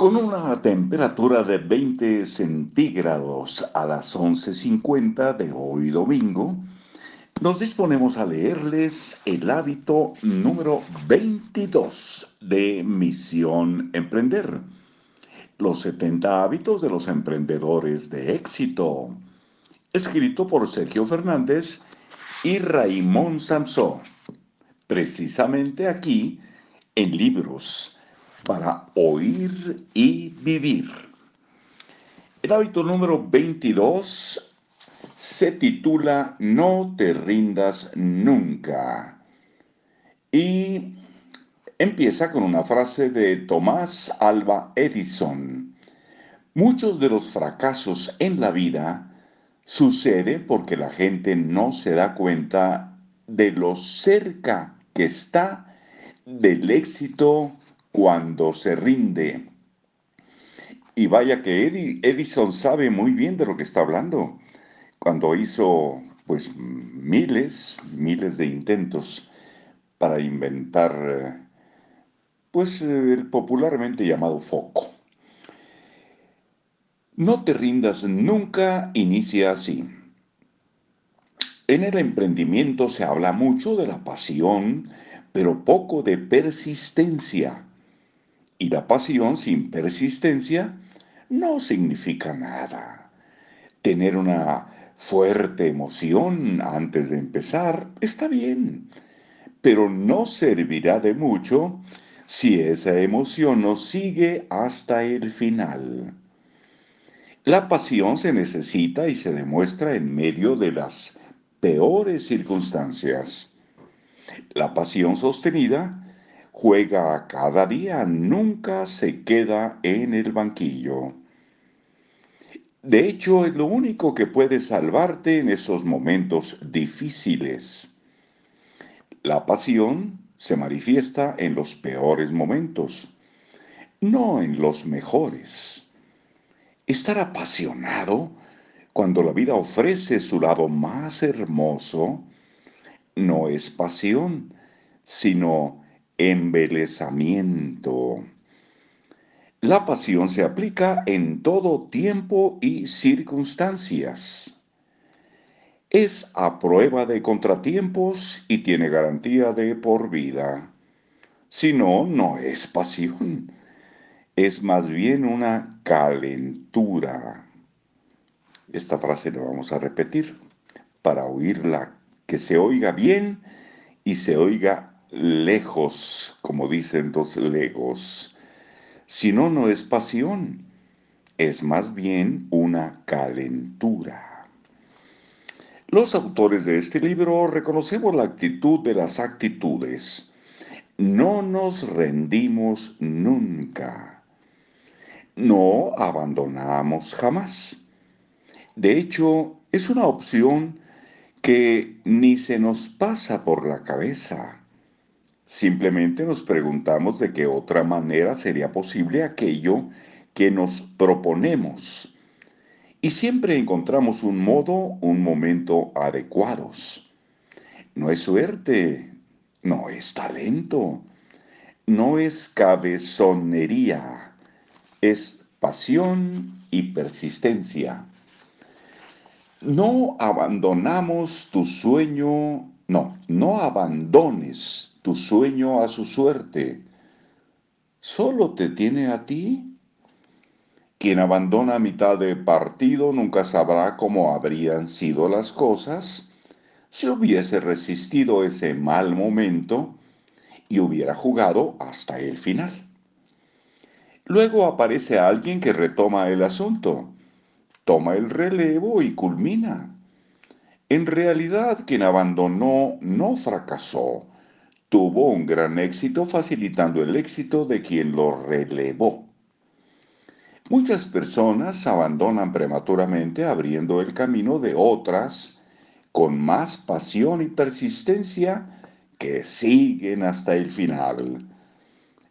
Con una temperatura de 20 centígrados a las 11.50 de hoy domingo, nos disponemos a leerles el hábito número 22 de Misión Emprender, los 70 hábitos de los emprendedores de éxito, escrito por Sergio Fernández y Raymond Samson, precisamente aquí en Libros para oír y vivir. El hábito número 22 se titula No te rindas nunca. Y empieza con una frase de Tomás Alba Edison. Muchos de los fracasos en la vida suceden porque la gente no se da cuenta de lo cerca que está del éxito cuando se rinde. Y vaya que Edison sabe muy bien de lo que está hablando. Cuando hizo pues miles, miles de intentos para inventar pues el popularmente llamado foco. No te rindas nunca, inicia así. En el emprendimiento se habla mucho de la pasión, pero poco de persistencia. Y la pasión sin persistencia no significa nada. Tener una fuerte emoción antes de empezar está bien, pero no servirá de mucho si esa emoción no sigue hasta el final. La pasión se necesita y se demuestra en medio de las peores circunstancias. La pasión sostenida juega cada día, nunca se queda en el banquillo. De hecho, es lo único que puede salvarte en esos momentos difíciles. La pasión se manifiesta en los peores momentos, no en los mejores. Estar apasionado cuando la vida ofrece su lado más hermoso no es pasión, sino embelezamiento. La pasión se aplica en todo tiempo y circunstancias. Es a prueba de contratiempos y tiene garantía de por vida. Si no, no es pasión. Es más bien una calentura. Esta frase la vamos a repetir para oírla, que se oiga bien y se oiga lejos, como dicen dos legos. Si no, no es pasión, es más bien una calentura. Los autores de este libro reconocemos la actitud de las actitudes. No nos rendimos nunca. No abandonamos jamás. De hecho, es una opción que ni se nos pasa por la cabeza. Simplemente nos preguntamos de qué otra manera sería posible aquello que nos proponemos. Y siempre encontramos un modo, un momento adecuados. No es suerte, no es talento, no es cabezonería, es pasión y persistencia. No abandonamos tu sueño, no, no abandones tu sueño a su suerte. Solo te tiene a ti. Quien abandona a mitad de partido nunca sabrá cómo habrían sido las cosas si hubiese resistido ese mal momento y hubiera jugado hasta el final. Luego aparece alguien que retoma el asunto, toma el relevo y culmina. En realidad quien abandonó no fracasó, tuvo un gran éxito facilitando el éxito de quien lo relevó. Muchas personas abandonan prematuramente abriendo el camino de otras con más pasión y persistencia que siguen hasta el final.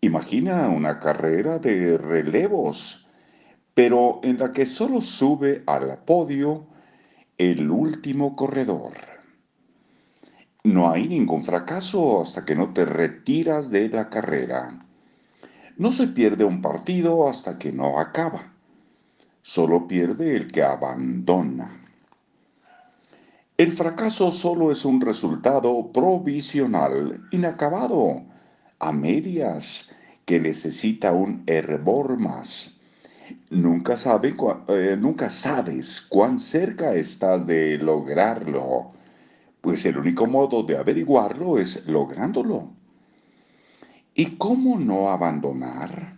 Imagina una carrera de relevos, pero en la que solo sube al podio el último corredor. No hay ningún fracaso hasta que no te retiras de la carrera. No se pierde un partido hasta que no acaba. Solo pierde el que abandona. El fracaso solo es un resultado provisional, inacabado, a medias, que necesita un hervor más. Nunca, eh, nunca sabes cuán cerca estás de lograrlo, pues el único modo de averiguarlo es lográndolo. ¿Y cómo no abandonar?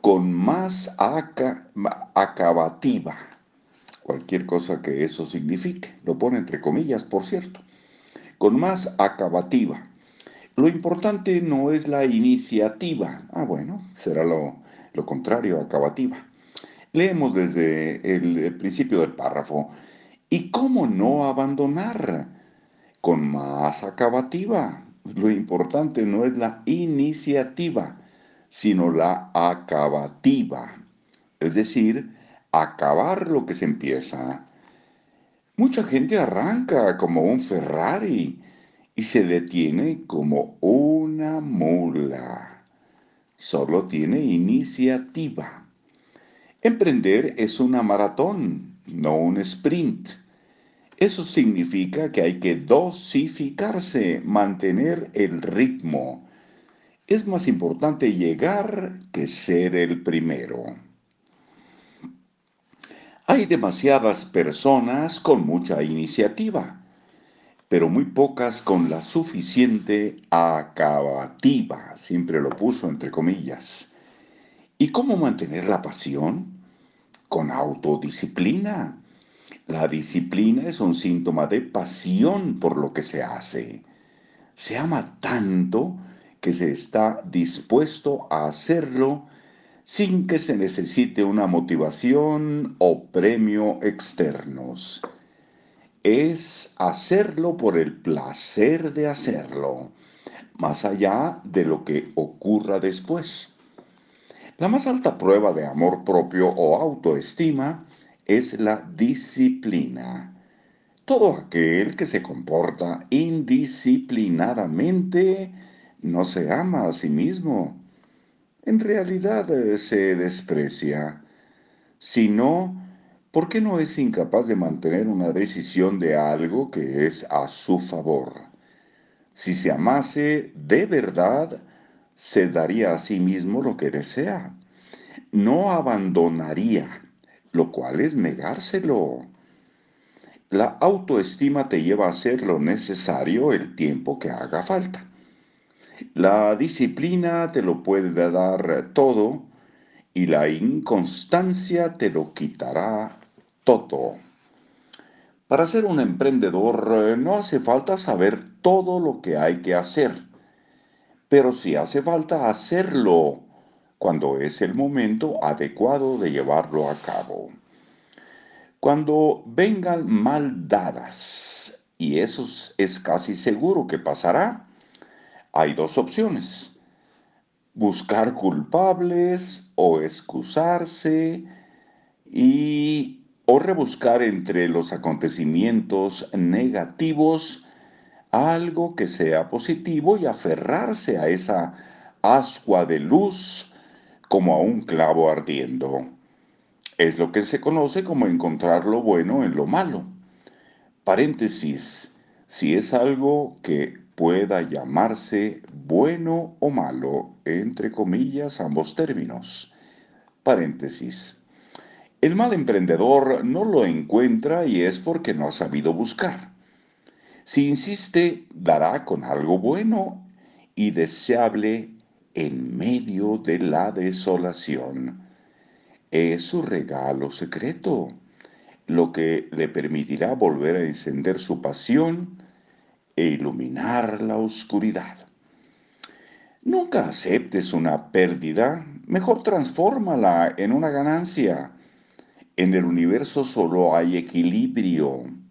Con más acabativa cualquier cosa que eso signifique. Lo pone entre comillas, por cierto. Con más acabativa. Lo importante no es la iniciativa. Ah, bueno, será lo, lo contrario, acabativa. Leemos desde el principio del párrafo. ¿Y cómo no abandonar? Con más acabativa. Lo importante no es la iniciativa, sino la acabativa. Es decir, acabar lo que se empieza. Mucha gente arranca como un Ferrari y se detiene como una mula. Solo tiene iniciativa. Emprender es una maratón, no un sprint. Eso significa que hay que dosificarse, mantener el ritmo. Es más importante llegar que ser el primero. Hay demasiadas personas con mucha iniciativa, pero muy pocas con la suficiente acabativa, siempre lo puso entre comillas. ¿Y cómo mantener la pasión? Con autodisciplina. La disciplina es un síntoma de pasión por lo que se hace. Se ama tanto que se está dispuesto a hacerlo sin que se necesite una motivación o premio externos. Es hacerlo por el placer de hacerlo, más allá de lo que ocurra después. La más alta prueba de amor propio o autoestima es la disciplina. Todo aquel que se comporta indisciplinadamente no se ama a sí mismo en realidad eh, se desprecia, sino ¿por qué no es incapaz de mantener una decisión de algo que es a su favor? Si se amase de verdad, se daría a sí mismo lo que desea. No abandonaría, lo cual es negárselo. La autoestima te lleva a hacer lo necesario el tiempo que haga falta. La disciplina te lo puede dar todo y la inconstancia te lo quitará todo. Para ser un emprendedor eh, no hace falta saber todo lo que hay que hacer, pero sí hace falta hacerlo cuando es el momento adecuado de llevarlo a cabo. Cuando vengan mal dadas, y eso es casi seguro que pasará, hay dos opciones. Buscar culpables o excusarse y o rebuscar entre los acontecimientos negativos algo que sea positivo y aferrarse a esa ascua de luz como a un clavo ardiendo. Es lo que se conoce como encontrar lo bueno en lo malo. Paréntesis, si es algo que pueda llamarse bueno o malo, entre comillas, ambos términos. Paréntesis. El mal emprendedor no lo encuentra y es porque no ha sabido buscar. Si insiste, dará con algo bueno y deseable en medio de la desolación. Es su regalo secreto, lo que le permitirá volver a encender su pasión e iluminar la oscuridad. Nunca aceptes una pérdida, mejor transfórmala en una ganancia. En el universo solo hay equilibrio.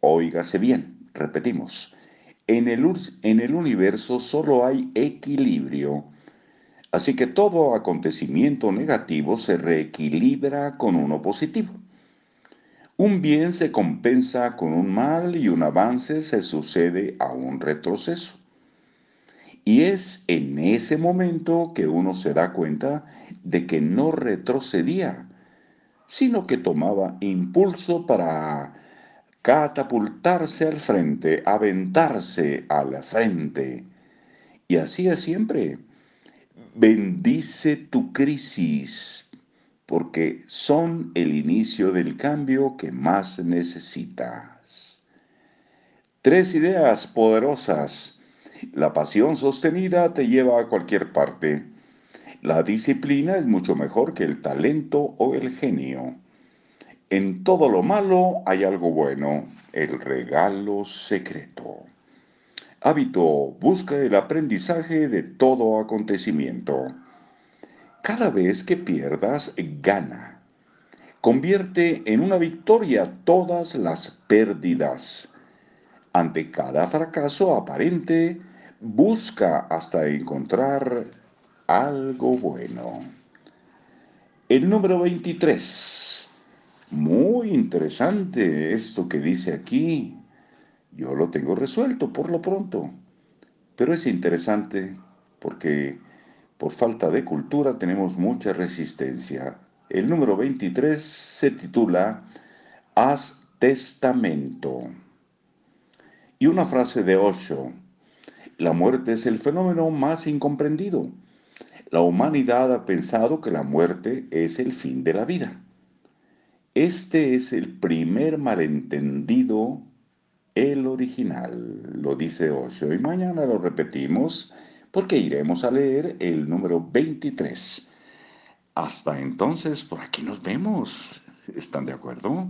Óigase bien, repetimos, en el, en el universo solo hay equilibrio. Así que todo acontecimiento negativo se reequilibra con uno positivo. Un bien se compensa con un mal y un avance se sucede a un retroceso. Y es en ese momento que uno se da cuenta de que no retrocedía, sino que tomaba impulso para catapultarse al frente, aventarse al frente. Y así es siempre. Bendice tu crisis, porque son el inicio del cambio que más necesitas. Tres ideas poderosas. La pasión sostenida te lleva a cualquier parte. La disciplina es mucho mejor que el talento o el genio. En todo lo malo hay algo bueno, el regalo secreto. Hábito, busca el aprendizaje de todo acontecimiento. Cada vez que pierdas, gana. Convierte en una victoria todas las pérdidas. Ante cada fracaso aparente, busca hasta encontrar algo bueno. El número 23. Muy interesante esto que dice aquí. Yo lo tengo resuelto por lo pronto. Pero es interesante porque por falta de cultura tenemos mucha resistencia. El número 23 se titula Haz testamento. Y una frase de Osho. La muerte es el fenómeno más incomprendido. La humanidad ha pensado que la muerte es el fin de la vida. Este es el primer malentendido el original, lo dice Osho. Y mañana lo repetimos porque iremos a leer el número 23. Hasta entonces, por aquí nos vemos. ¿Están de acuerdo?